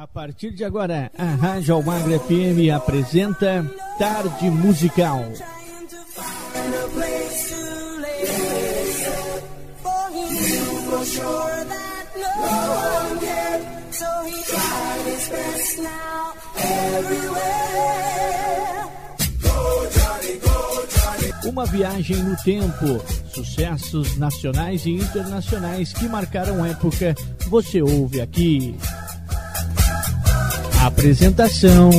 A partir de agora, a Rádio Almagre FM apresenta Tarde Musical. Uma viagem no tempo, sucessos nacionais e internacionais que marcaram época, você ouve aqui. Apresentação: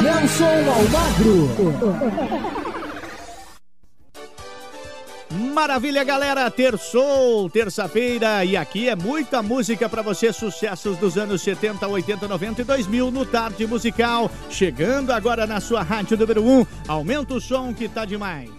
Nelson Almagro. Maravilha, galera! Terçou, terça-feira, e aqui é muita música para você, sucessos dos anos 70, 80, 90 e 2000 no Tarde Musical. Chegando agora na sua rádio número 1. Aumenta o som que tá demais.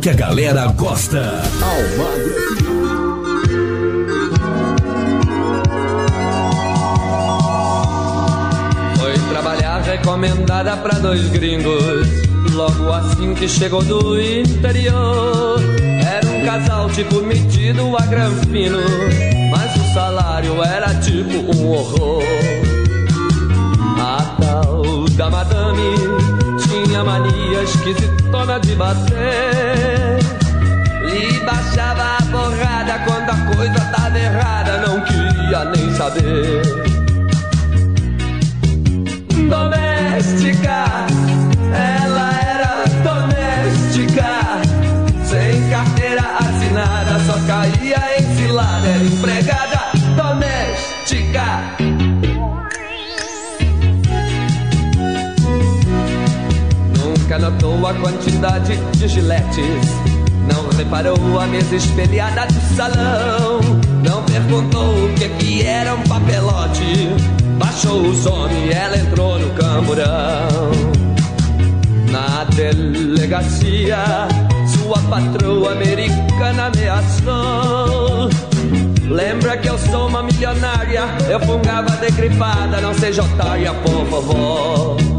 Que a galera gosta. Almagro Foi trabalhar recomendada para dois gringos. Logo assim que chegou do interior. Era um casal tipo metido a granfino. Mas o salário era tipo um horror. A tal da madame tinha mania esquisitona de bater. E baixava a porrada quando a coisa tava errada, não queria nem saber. Doméstica, ela era doméstica, sem carteira assinada, só caía em cilada, era empregada doméstica. nunca notou a quantidade de giletes. Não reparou a mesa espelhada do salão. Não perguntou o que, que era um papelote. Baixou o some e ela entrou no camburão. delegacia, sua patroa americana ameaçou. Lembra que eu sou uma milionária, eu fungava decripada, não seja otária, por favor.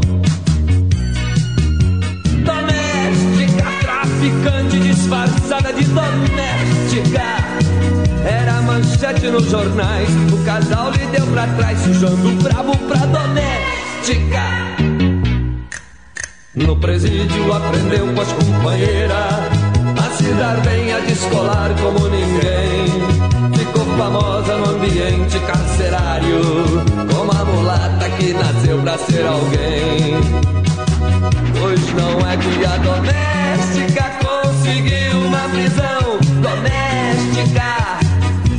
Traficante disfarçada de doméstica. Era manchete nos jornais, o casal lhe deu pra trás, sujando o brabo pra doméstica. No presídio aprendeu com as companheiras a se dar bem, a descolar como ninguém. Ficou famosa no ambiente carcerário, como a mulata que nasceu pra ser alguém. Pois não é que a doméstica conseguiu uma prisão doméstica.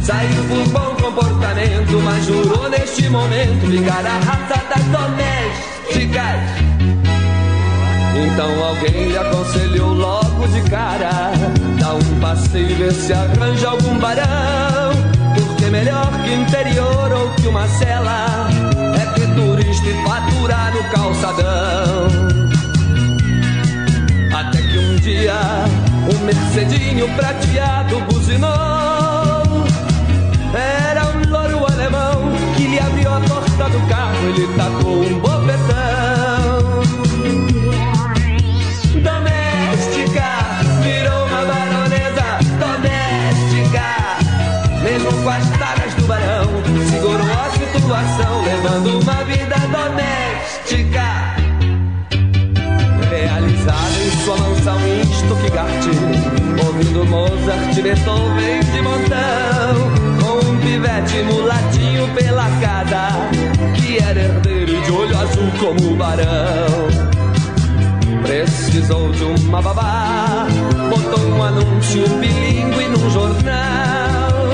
Saiu por bom comportamento, mas jurou neste momento ligar a raça das domésticas. Então alguém lhe aconselhou logo de cara: dá um passeio e vê se arranja algum barão. Porque melhor que interior ou que uma cela é ter turista e faturar no calçadão. Dia um mercedinho prateado buzinou. Era um louro alemão que lhe abriu a porta do carro e lhe tacou um bofetão. Doméstica, virou uma baronesa doméstica. Mesmo com as taras do barão, segurou a situação, levando ouvindo Mozart, Beethoven de montão. Com um pivete mulatinho pela casa, que era herdeiro de olho azul como o barão. Precisou de uma babá, botou um anúncio bilíngue num jornal.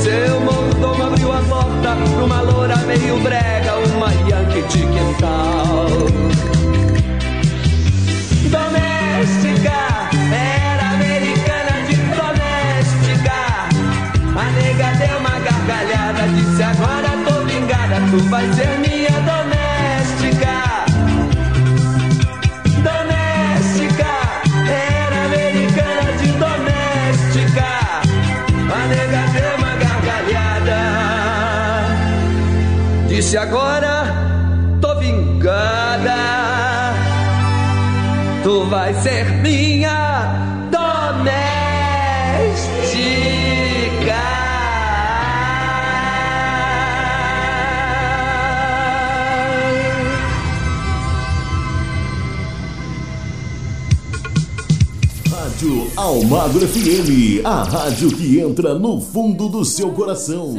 Seu mordomo abriu a porta uma loura meio brega, uma yankee de quintal. Tu vai ser minha doméstica. Doméstica, era americana de doméstica. A nega deu uma gargalhada. Disse agora, tô vingada. Tu vai ser minha Almagro FM, a rádio que entra no fundo do seu coração.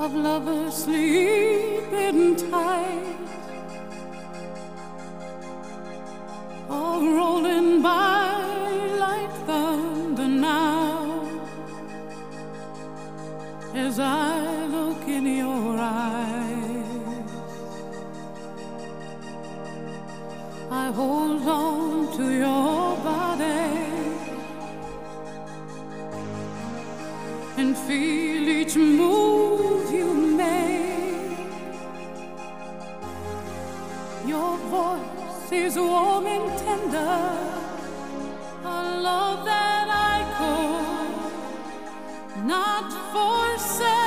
of lovers sleeping tight all rolling by like thunder now as I look in your eyes I hold on to your body and feel each move you make. Your voice is warm and tender, a love that I could not forsake.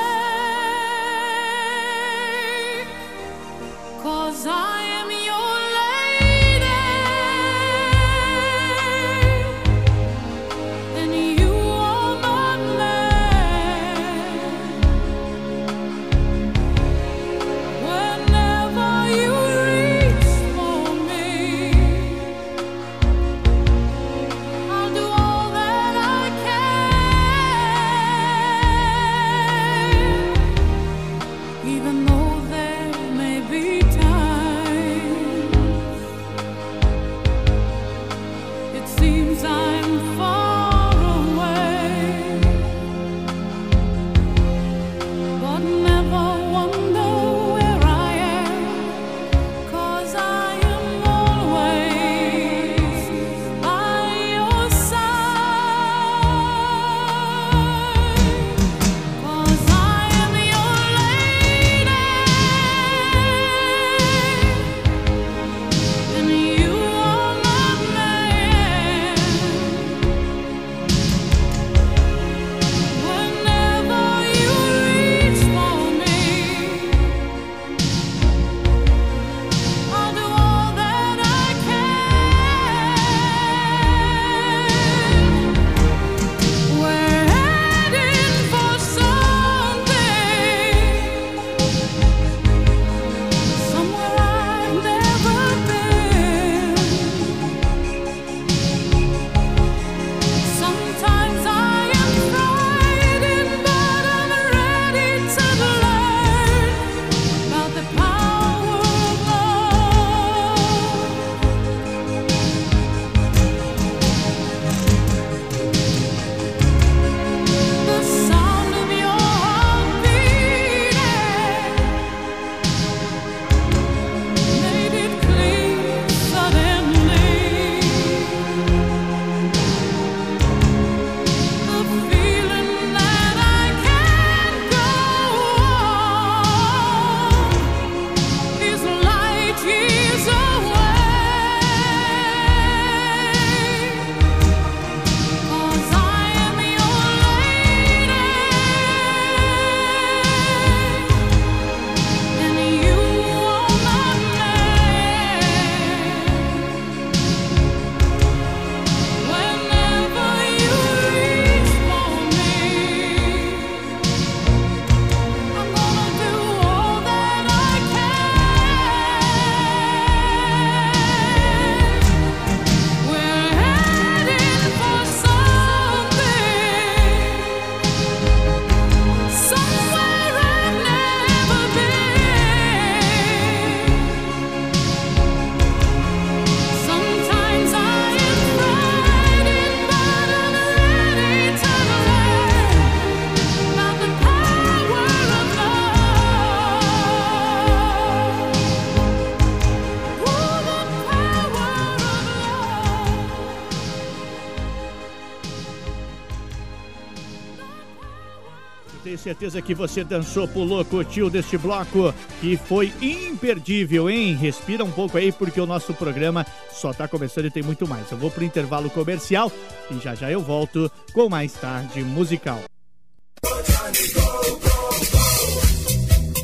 Certeza que você dançou, pulou, curtiu deste bloco que foi imperdível, hein? Respira um pouco aí porque o nosso programa só está começando e tem muito mais. Eu vou pro intervalo comercial e já já eu volto com mais tarde musical.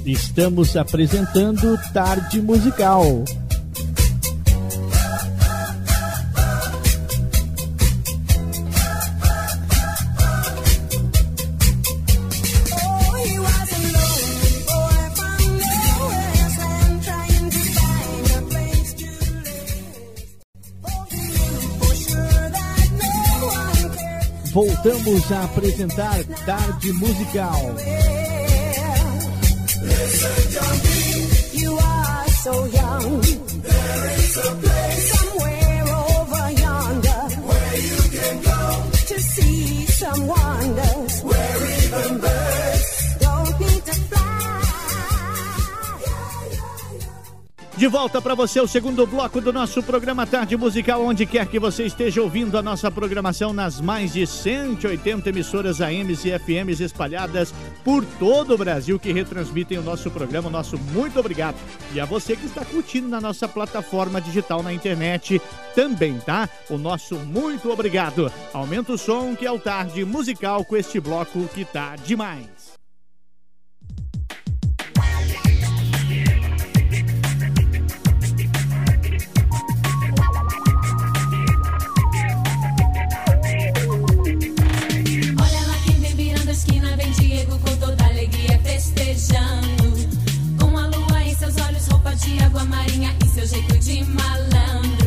Estamos apresentando Tarde Musical. Voltamos a apresentar Tarde Musical. You are so young. There is a De volta para você o segundo bloco do nosso programa Tarde Musical, onde quer que você esteja ouvindo a nossa programação nas mais de 180 emissoras AMs e FMs espalhadas por todo o Brasil que retransmitem o nosso programa. Nosso muito obrigado. E a você que está curtindo na nossa plataforma digital na internet também, tá? O nosso muito obrigado. Aumenta o som que é o Tarde Musical com este bloco que tá demais. De água marinha e seu jeito de malandro.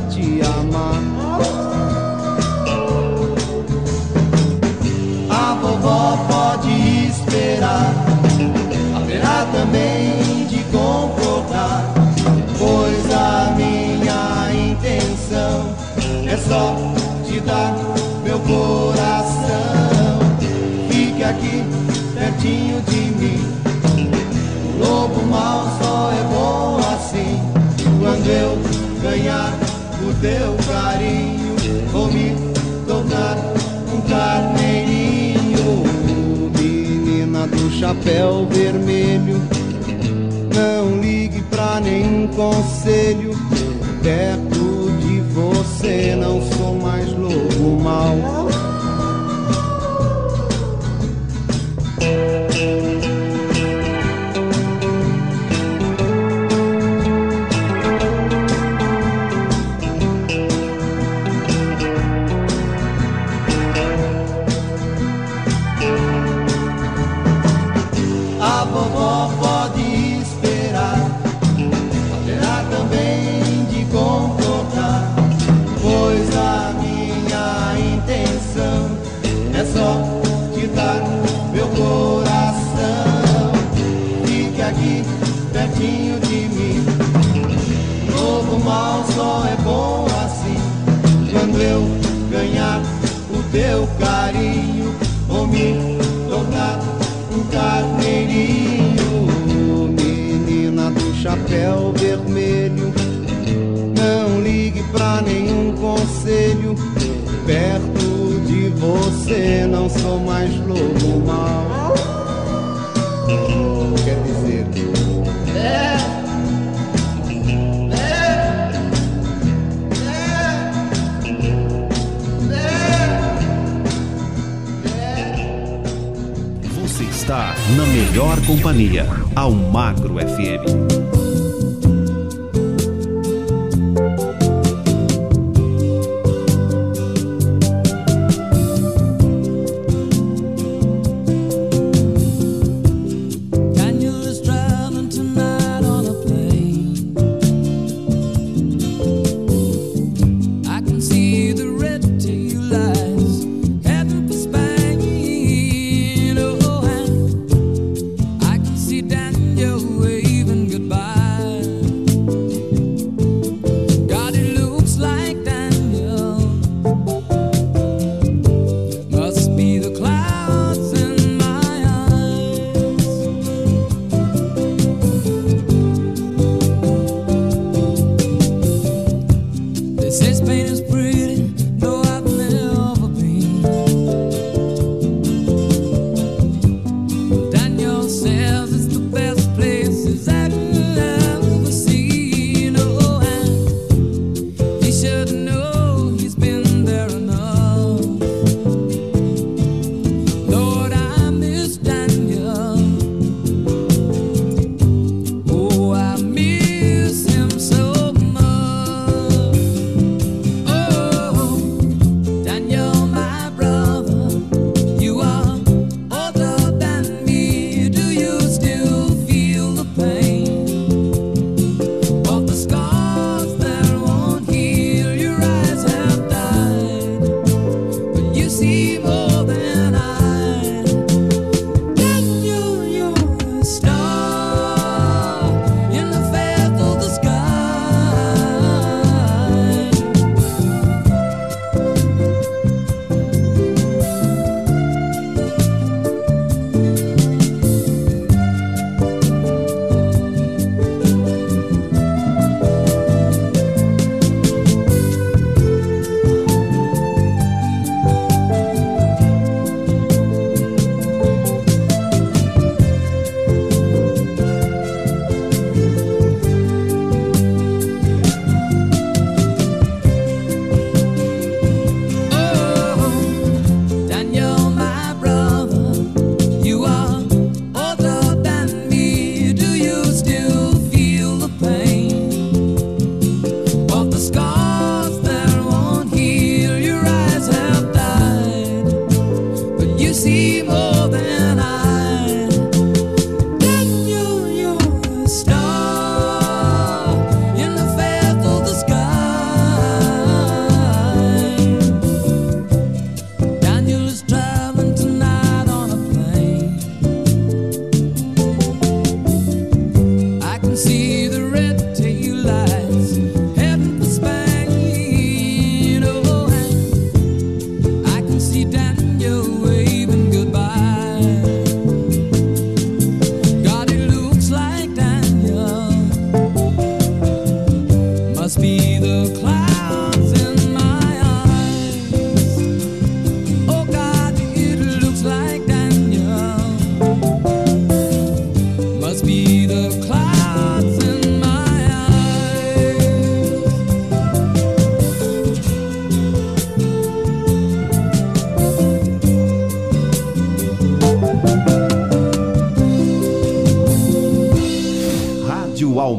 Te amar. A vovó pode esperar, haverá também de concordar, pois a minha intenção é só te dar meu coração. Fique aqui pertinho de mim. O lobo mal só é bom assim, quando eu ganhar o teu carinho, vou me tornar um carneirinho. Menina do chapéu vermelho, não ligue pra nenhum conselho. Perto de você não sou mais lobo mau. Conselho. Perto de você não sou mais lobo mau. Quer dizer, Você está na melhor companhia, ao Magro FM. should know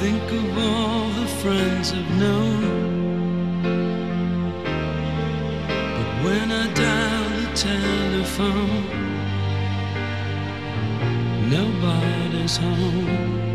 think of all the friends I've known. But when I dial the telephone, nobody's home.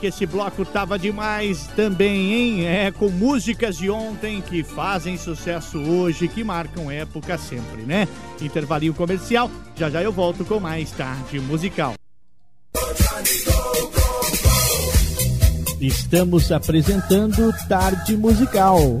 que esse bloco tava demais também, hein? É, com músicas de ontem que fazem sucesso hoje, que marcam época sempre, né? Intervalinho comercial, já já eu volto com mais tarde musical. Estamos apresentando Tarde Musical.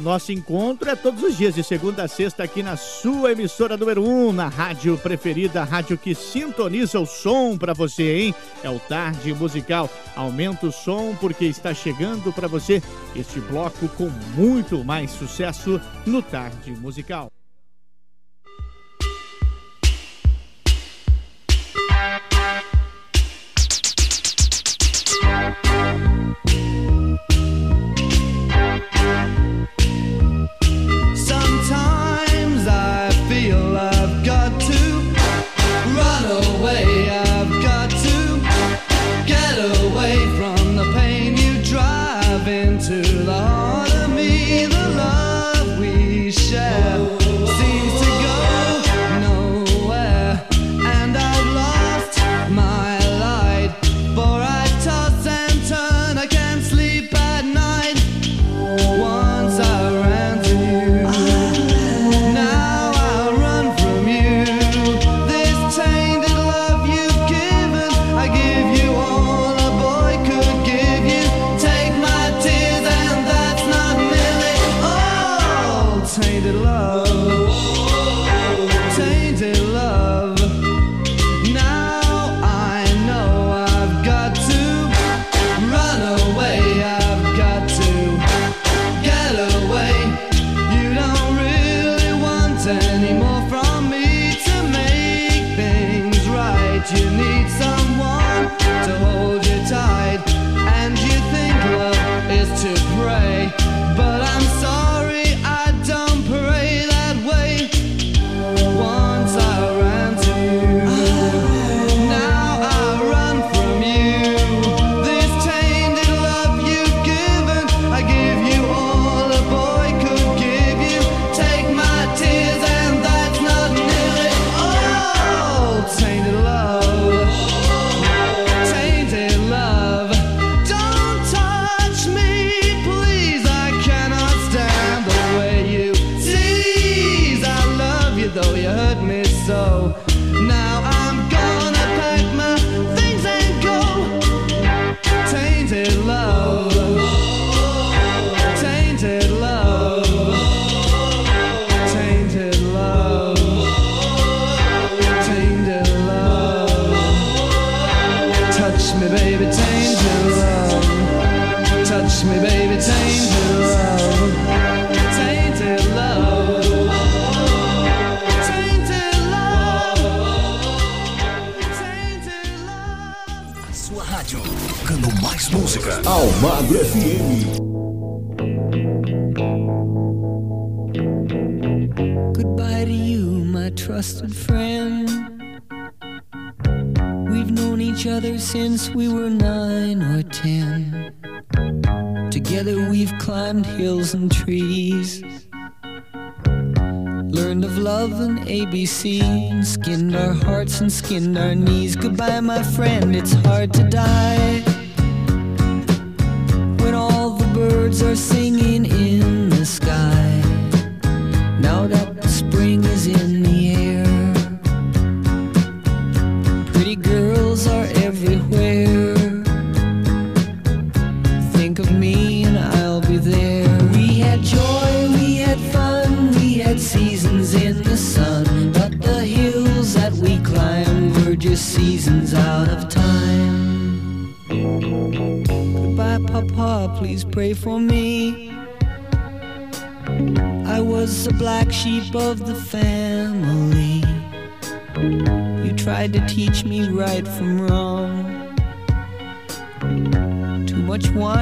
o nosso encontro é todos os dias, de segunda a sexta, aqui na sua emissora número 1, um, na rádio preferida, a rádio que sintoniza o som para você, hein? É o Tarde Musical. Aumenta o som porque está chegando para você este bloco com muito mais sucesso no Tarde Musical.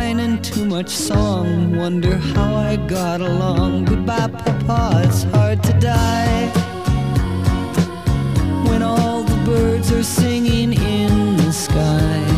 wine and too much song. Wonder how I got along. Goodbye, Papa, it's hard to die. When all the birds are singing in the sky.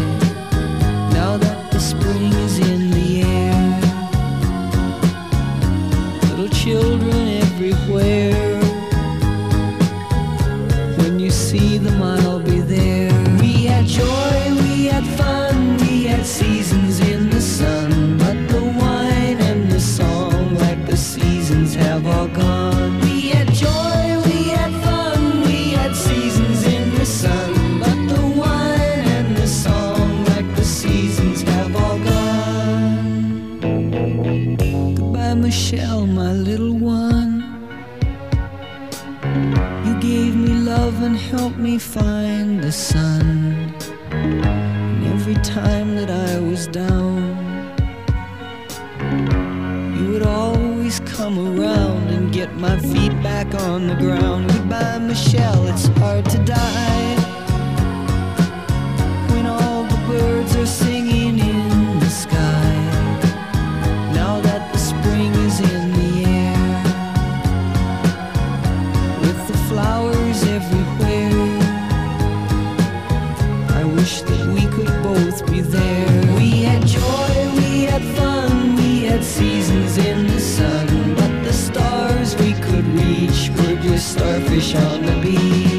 find the sun. And every time that I was down, you would always come around and get my feet back on the ground. Goodbye, Michelle. It's fish on the beach.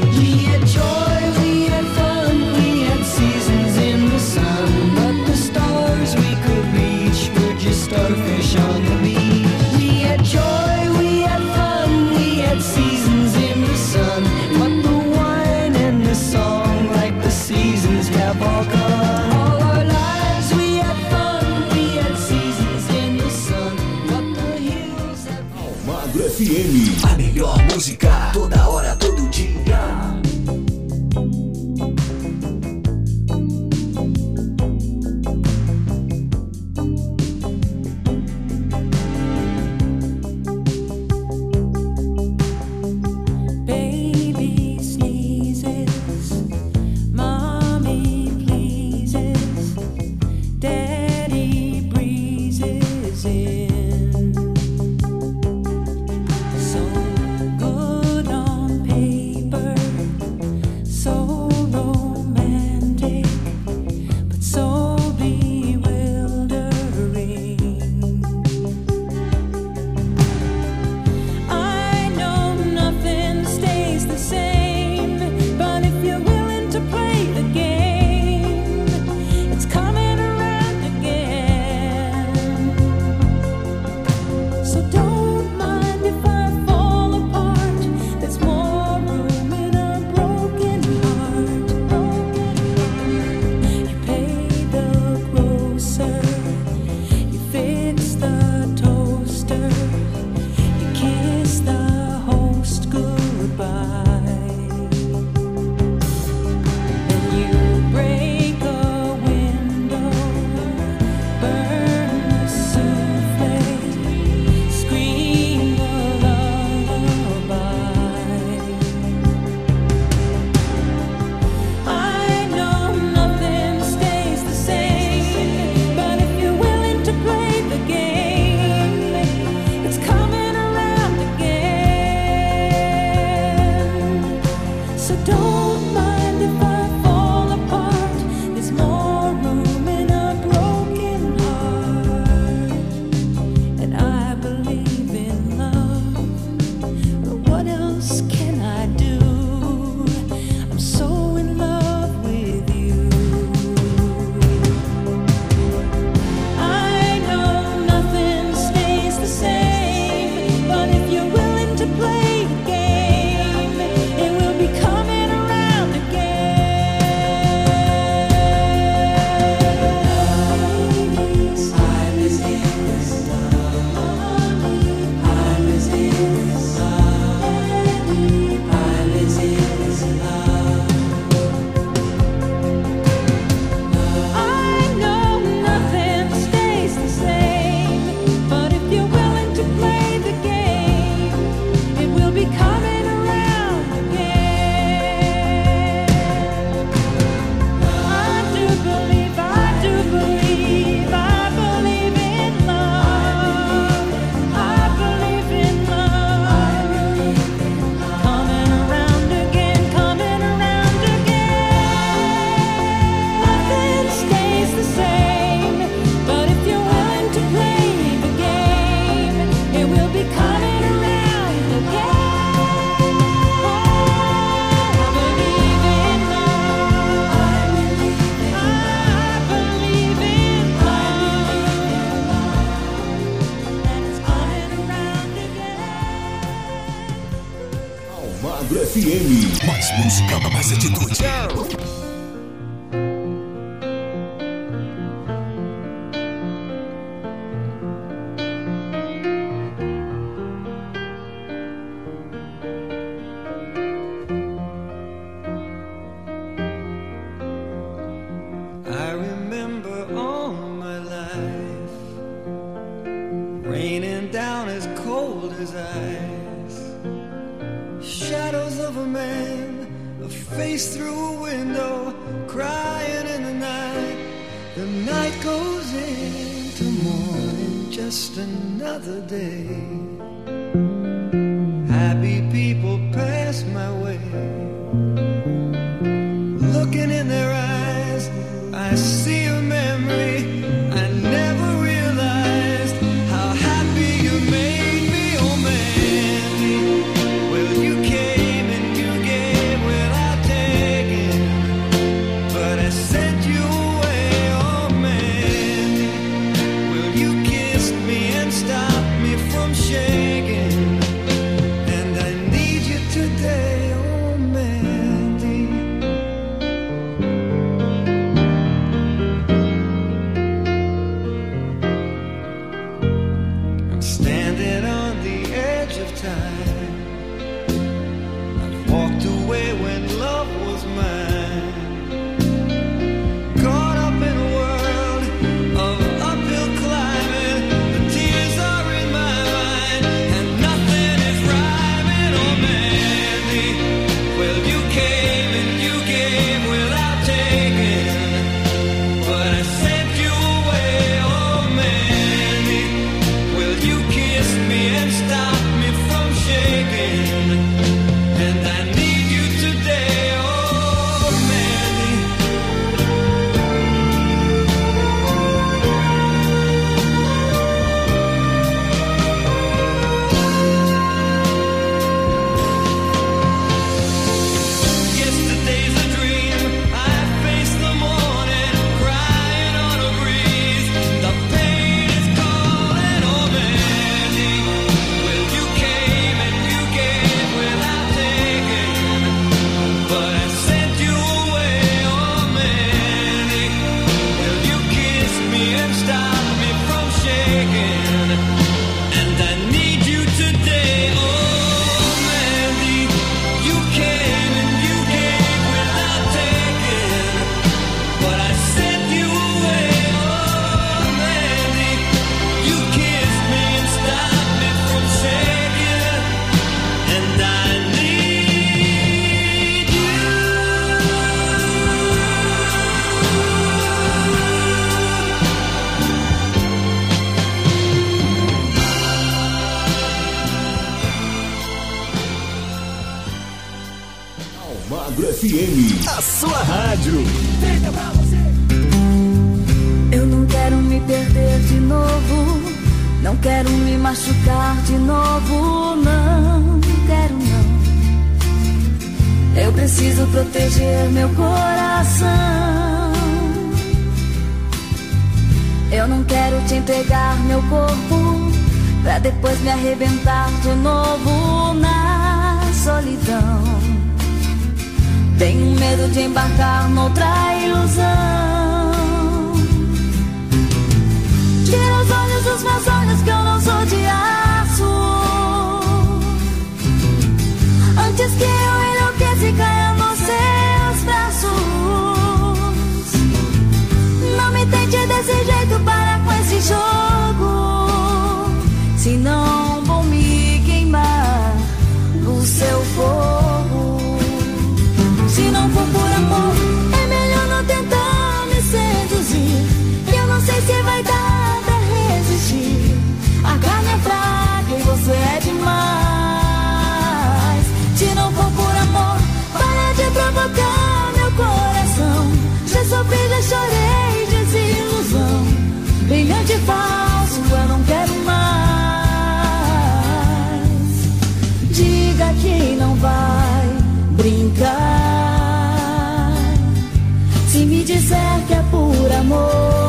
Disser que é por amor,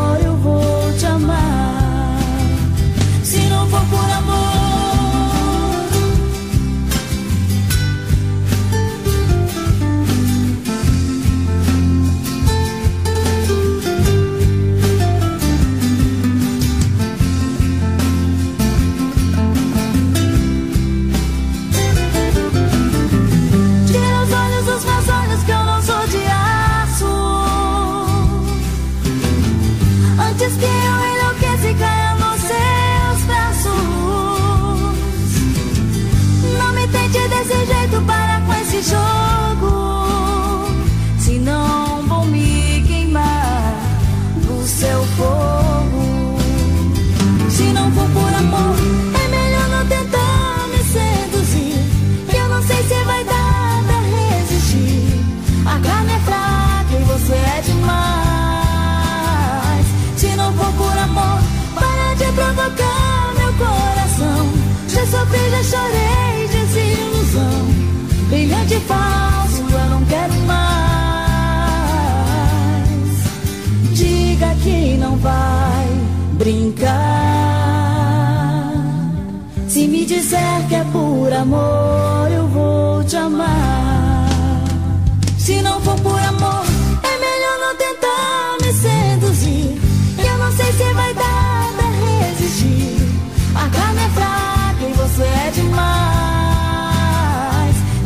disser que é por amor, eu vou te amar. Se não for por amor, é melhor não tentar me seduzir. Eu não sei se vai dar pra resistir. A carne é fraca e você é demais.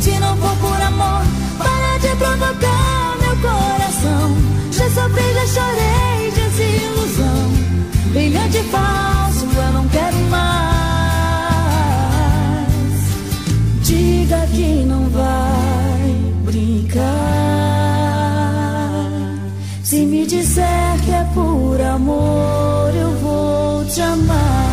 Se não for por amor, para de provocar meu coração. Já sofri, já chorei, desilusão. Brilhante falso, eu não quero mais. Diga que não vai brincar. Se me disser que é por amor, eu vou te amar.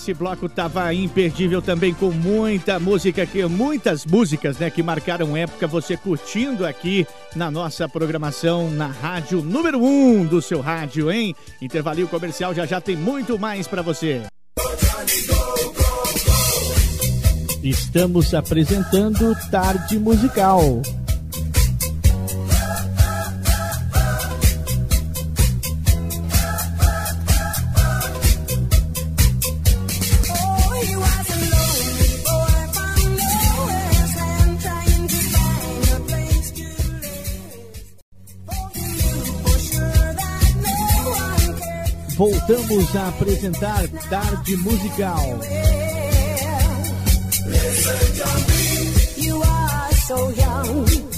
Esse bloco tava imperdível também com muita música que muitas músicas, né, que marcaram época, você curtindo aqui na nossa programação na rádio número 1 um do seu rádio, hein? Intervalinho comercial já já tem muito mais pra você. Estamos apresentando Tarde Musical. Voltamos a apresentar Tarde Musical. You are so young.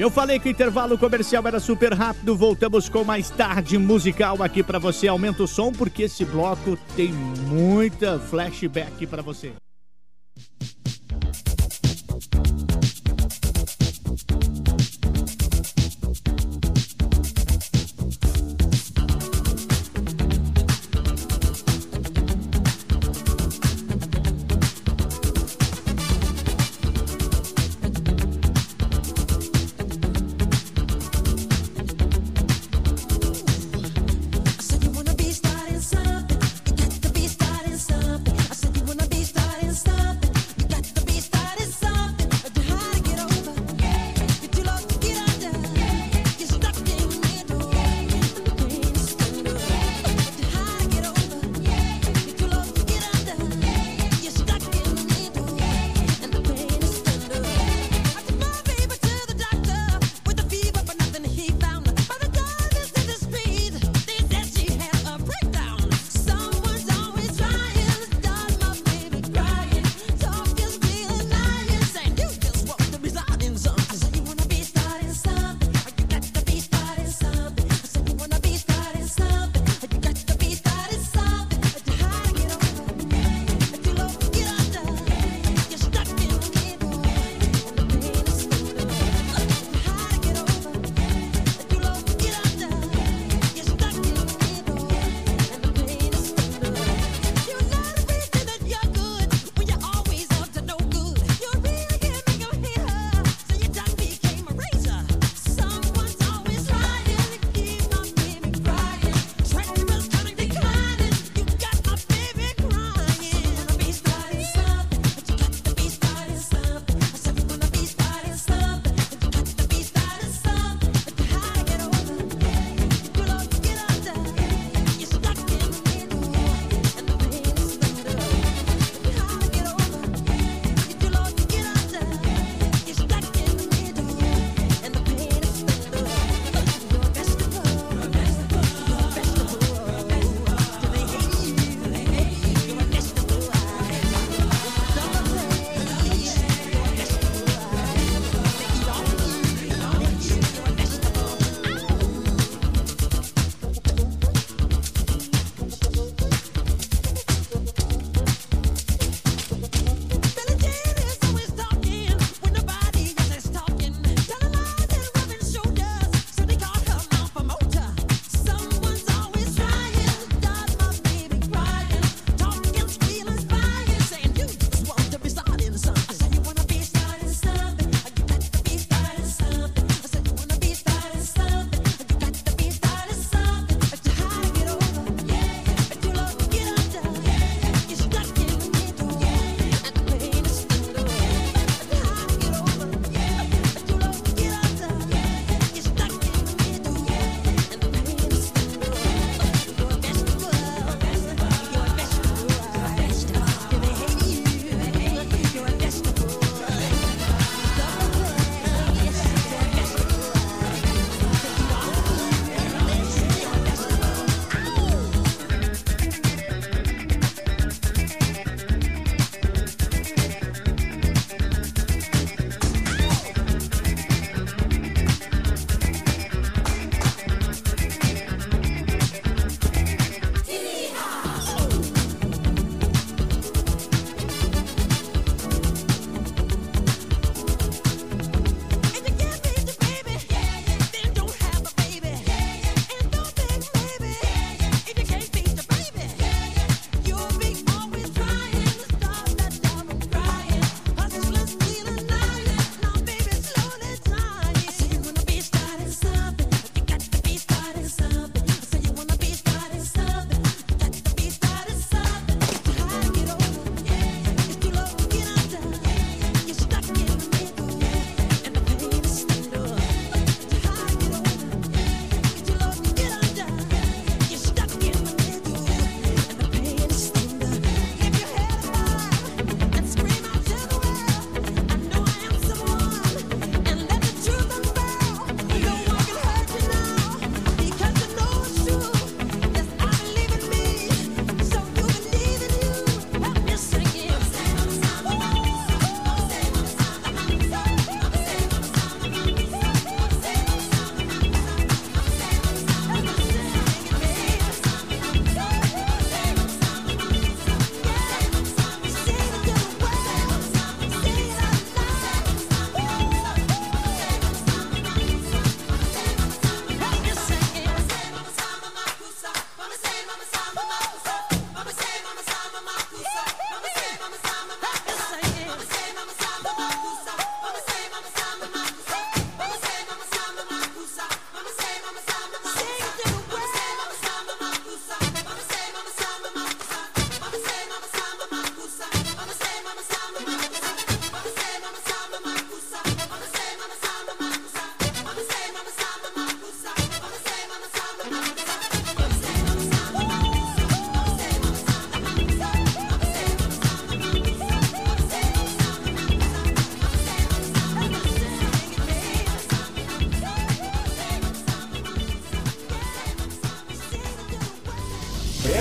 Eu falei que o intervalo comercial era super rápido. Voltamos com mais tarde musical aqui pra você. Aumenta o som porque esse bloco tem muita flashback pra você.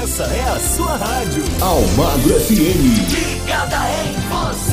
Essa é a sua rádio. Almagro FM. Ligada em você.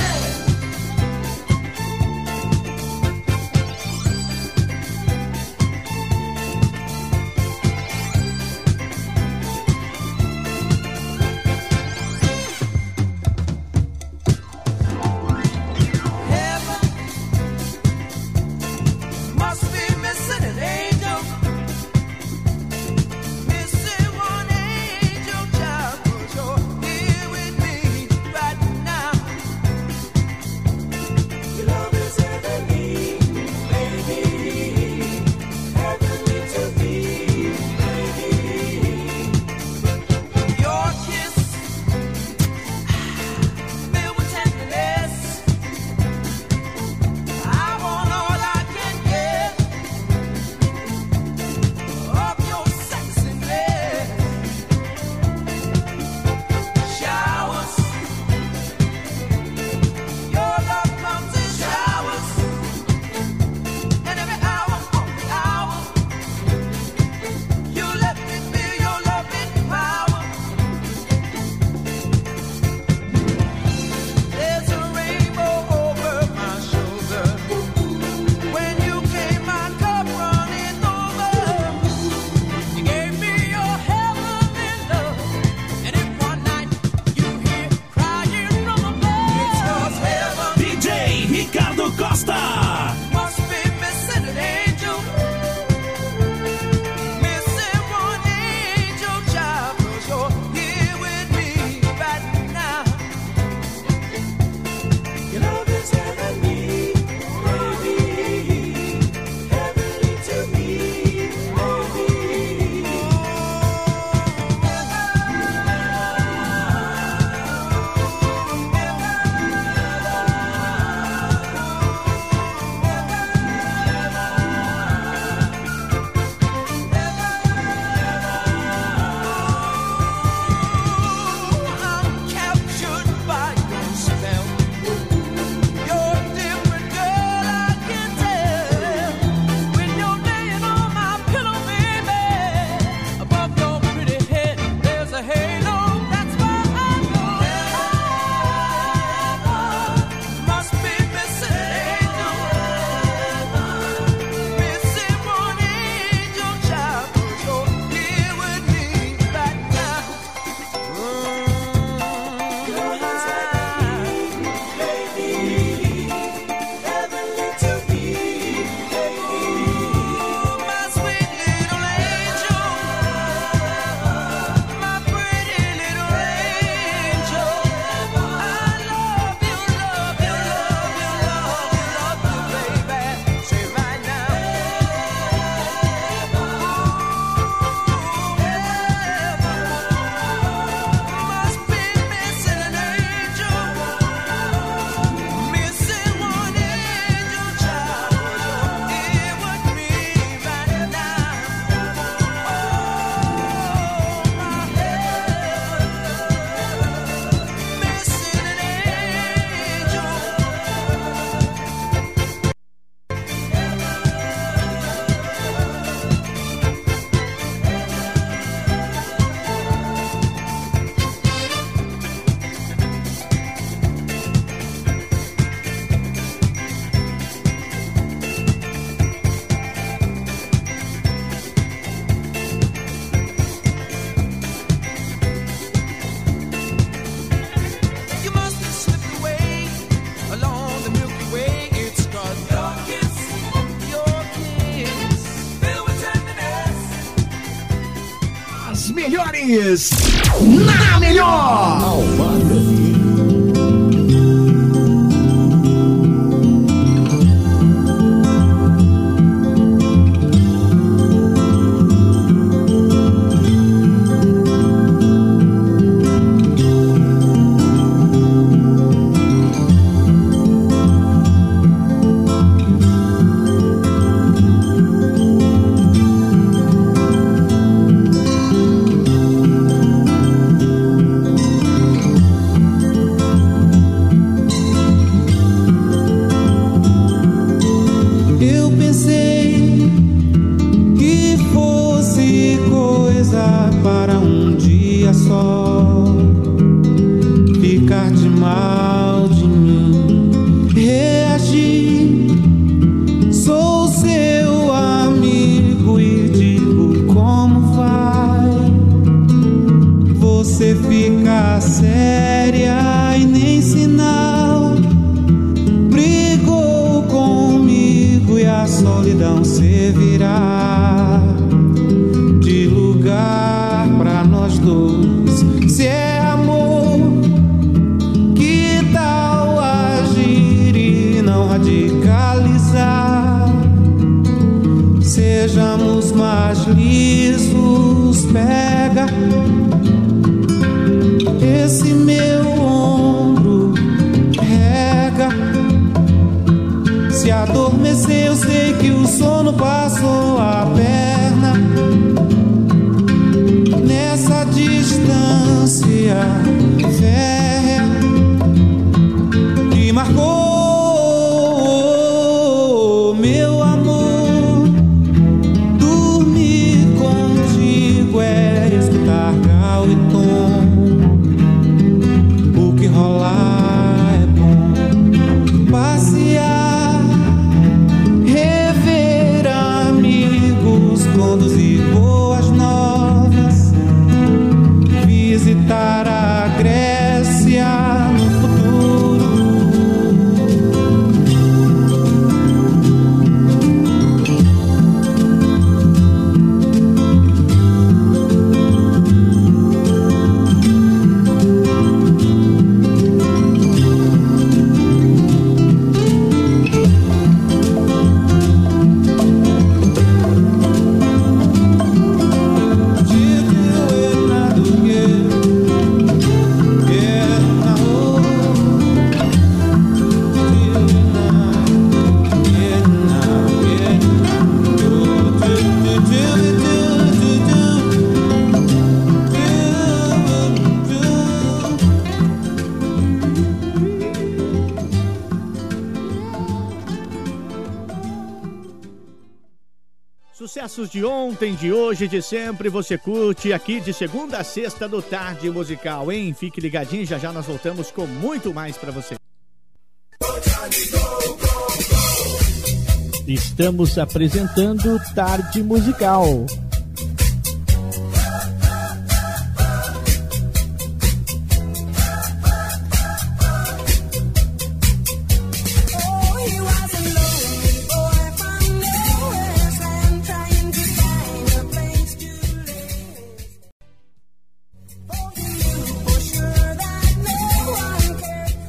is conduzir boas novas, Sucessos de ontem, de hoje, de sempre, você curte aqui de segunda a sexta do Tarde Musical, hein? Fique ligadinho, já já nós voltamos com muito mais pra você. Estamos apresentando Tarde Musical.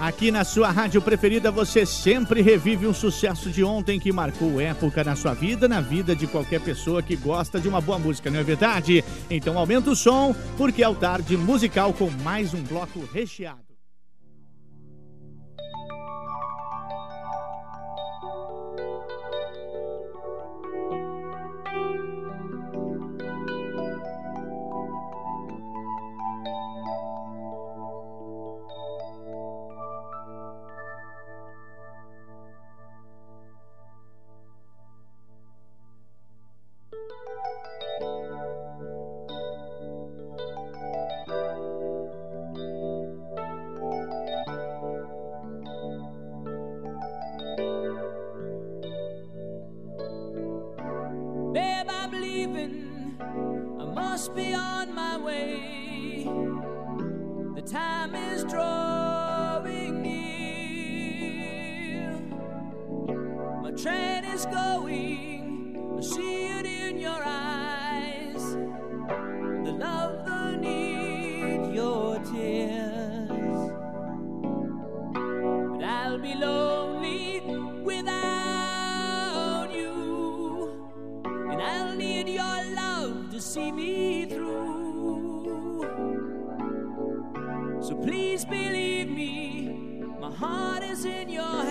Aqui na sua rádio preferida, você sempre revive um sucesso de ontem que marcou época na sua vida, na vida de qualquer pessoa que gosta de uma boa música, não é verdade? Então aumenta o som, porque é o Tarde Musical com mais um bloco recheado. I'll be lonely without you. And I'll need your love to see me through. So please believe me, my heart is in your hand.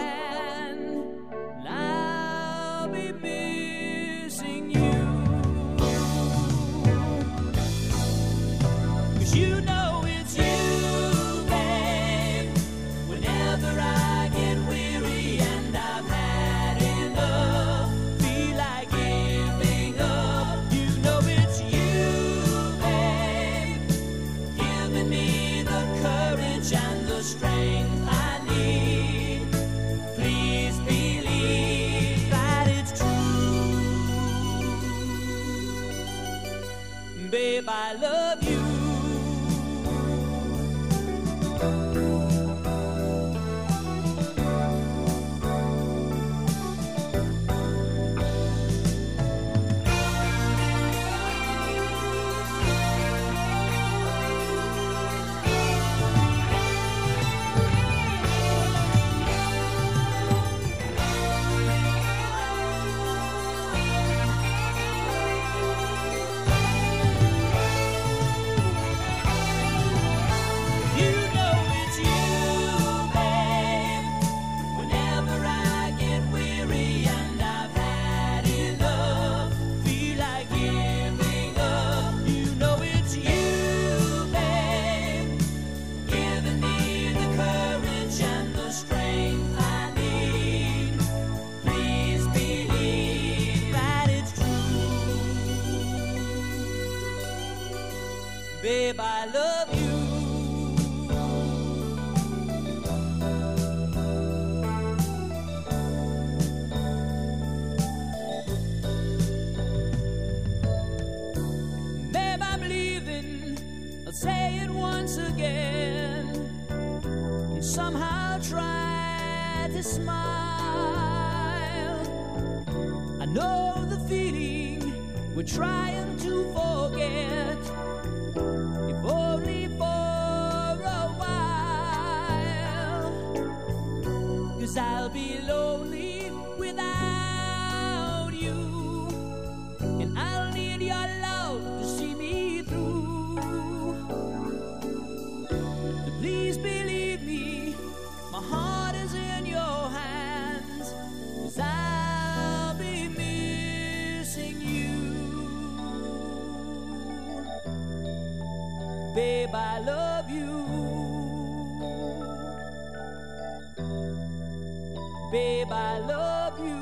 babe, I love you.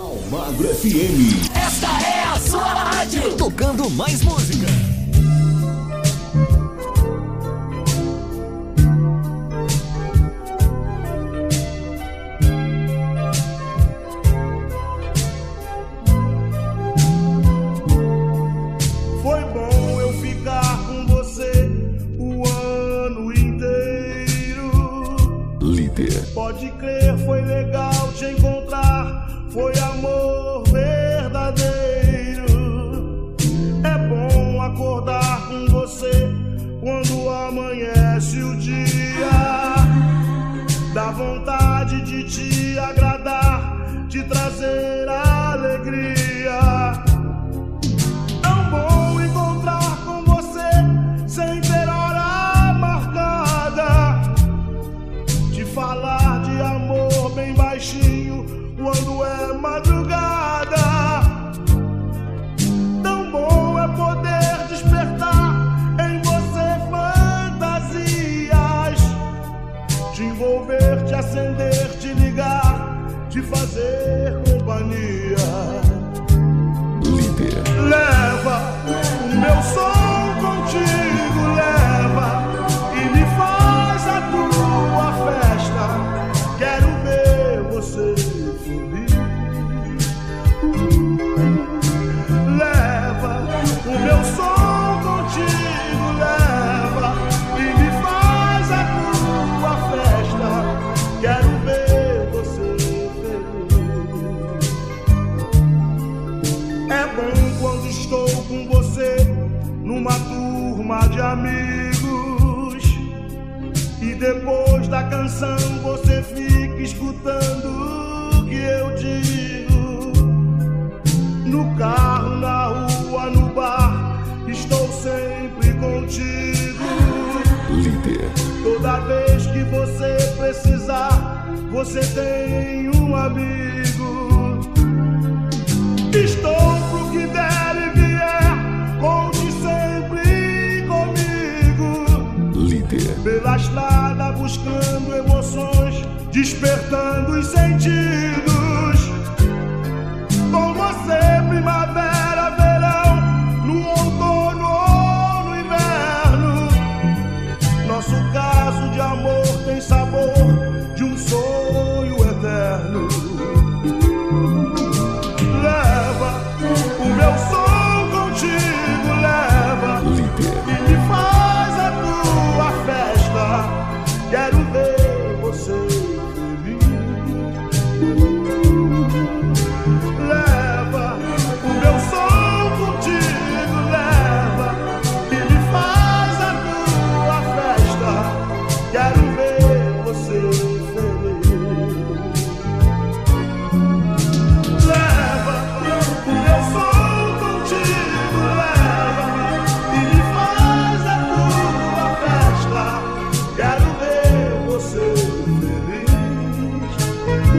Almagro FM. Esta é a sua rádio. Tocando mais música.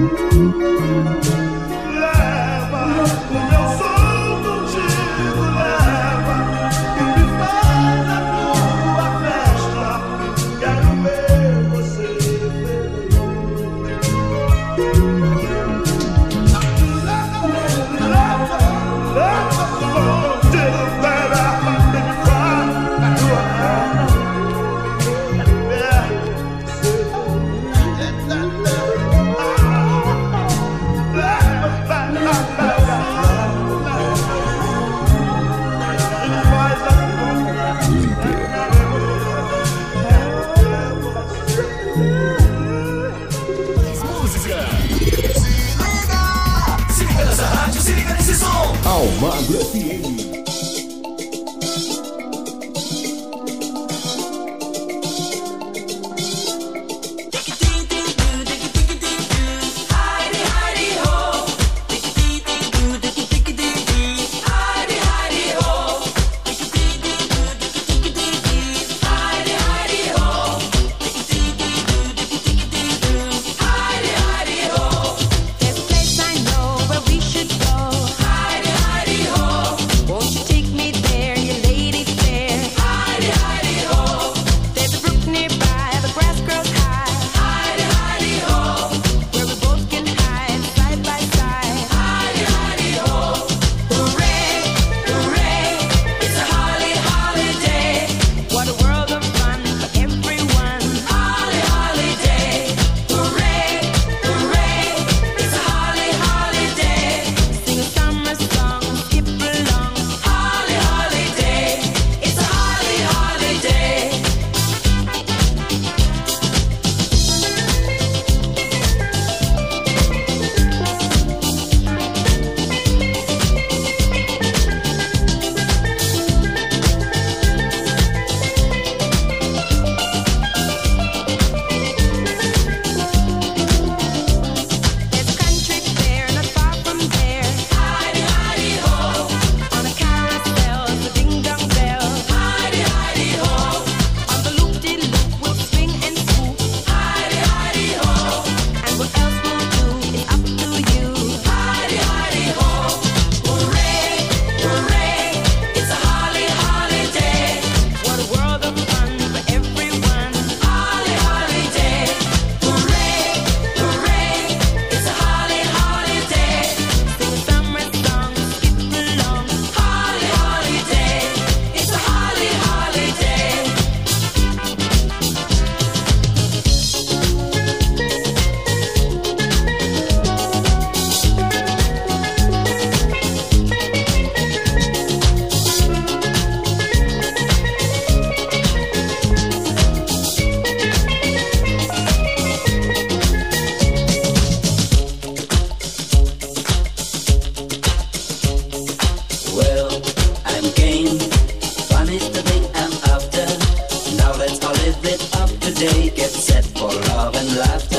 Música ciudad.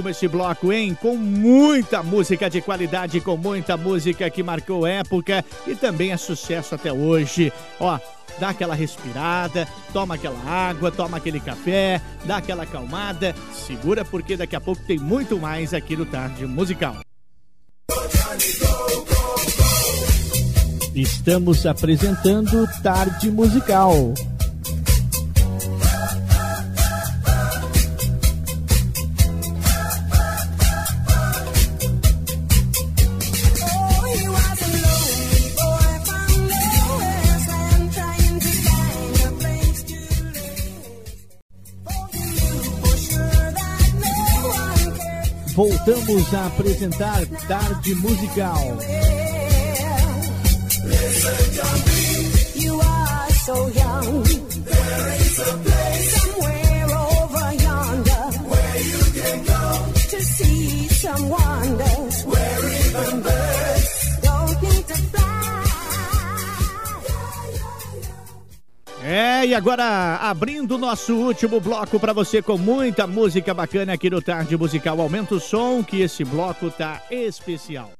ótimo este bloco, hein? Com muita música de qualidade, com muita música que marcou época e também é sucesso até hoje. Ó, dá aquela respirada, toma aquela água, toma aquele café, dá aquela acalmada, segura porque daqui a pouco tem muito mais aqui no Tarde Musical. Estamos apresentando Tarde Musical. voltamos a apresentar Tarde Musical. Listen to me. You are so young. There is a É, e agora abrindo nosso último bloco para você com muita música bacana aqui no Tarde Musical. Aumenta o som que esse bloco tá especial.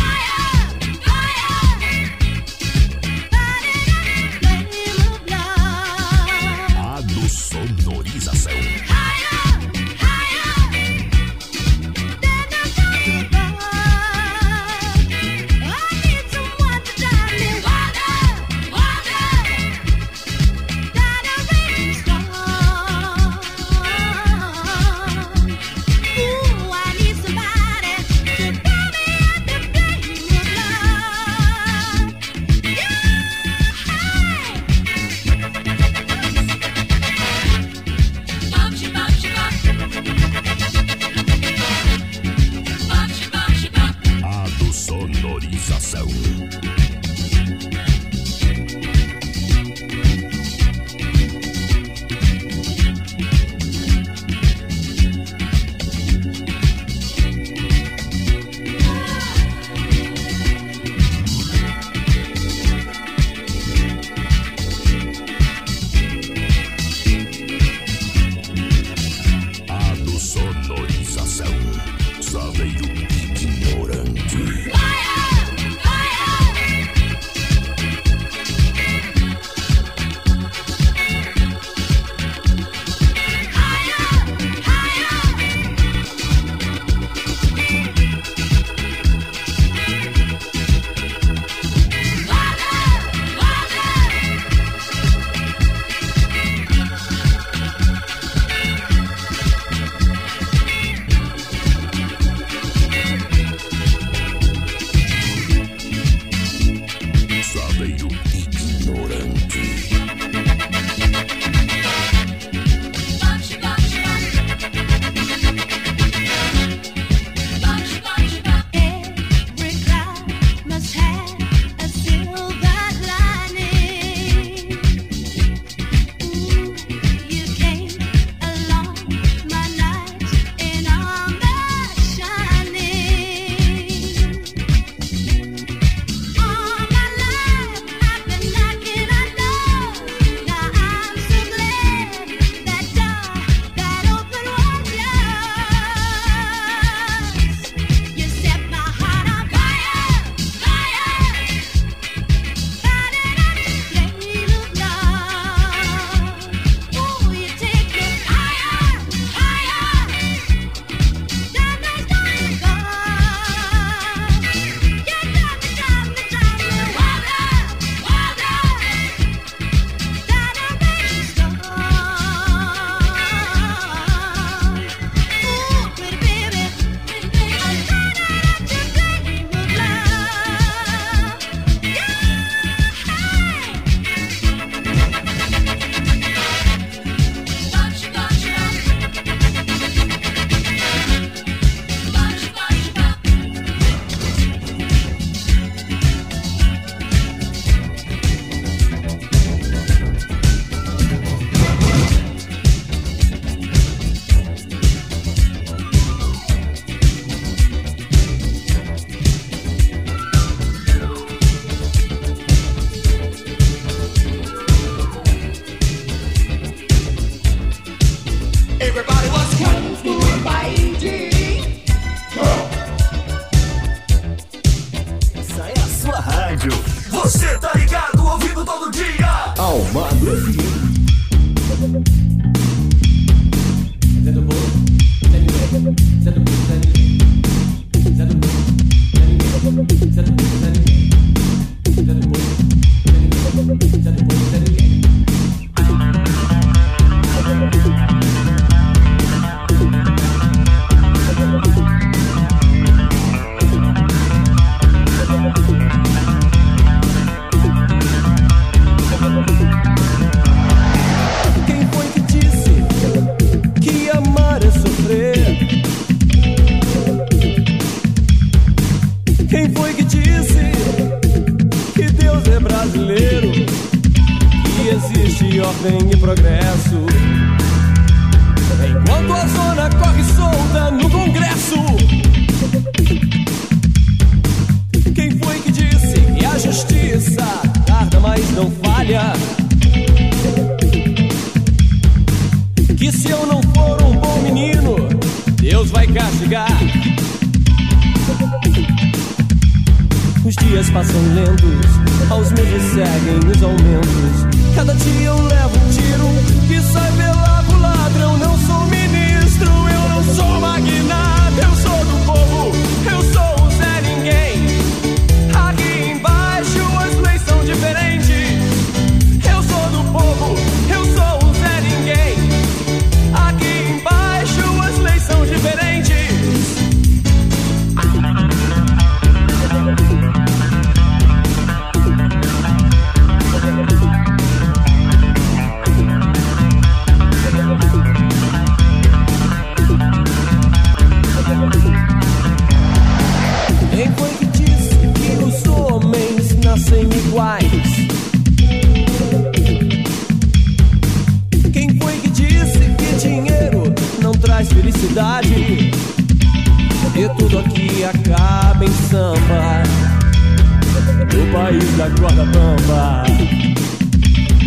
No país da corda bamba.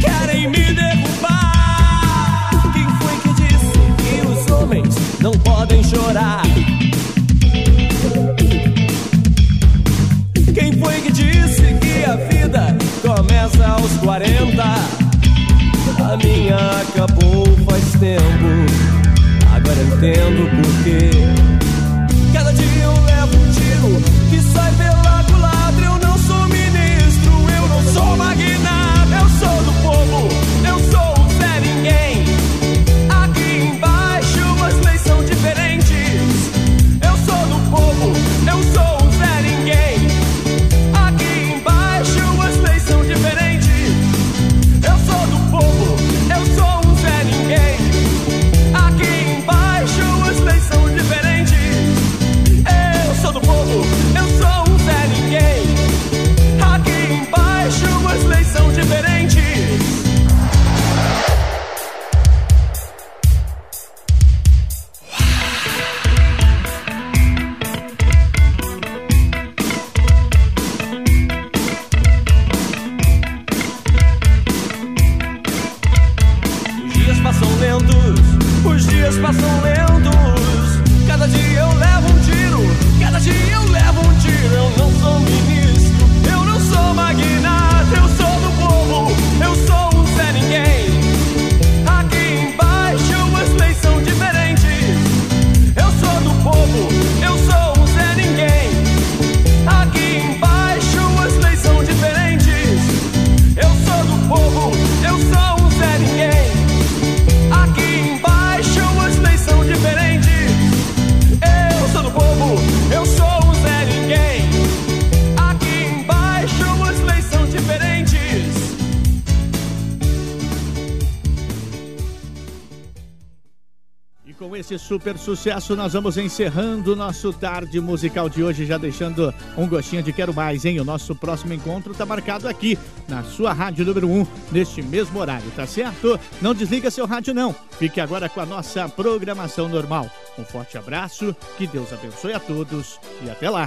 Querem me derrubar. Quem foi que disse que os homens não podem chorar? Quem foi que disse que a vida começa aos 40? A minha acabou faz tempo. Agora entendo por quê. Cada dia um tiro que sai pela super sucesso, nós vamos encerrando o nosso tarde musical de hoje, já deixando um gostinho de quero mais, hein? O nosso próximo encontro tá marcado aqui, na sua rádio número 1, neste mesmo horário, tá certo? Não desliga seu rádio, não. Fique agora com a nossa programação normal. Um forte abraço, que Deus abençoe a todos e até lá.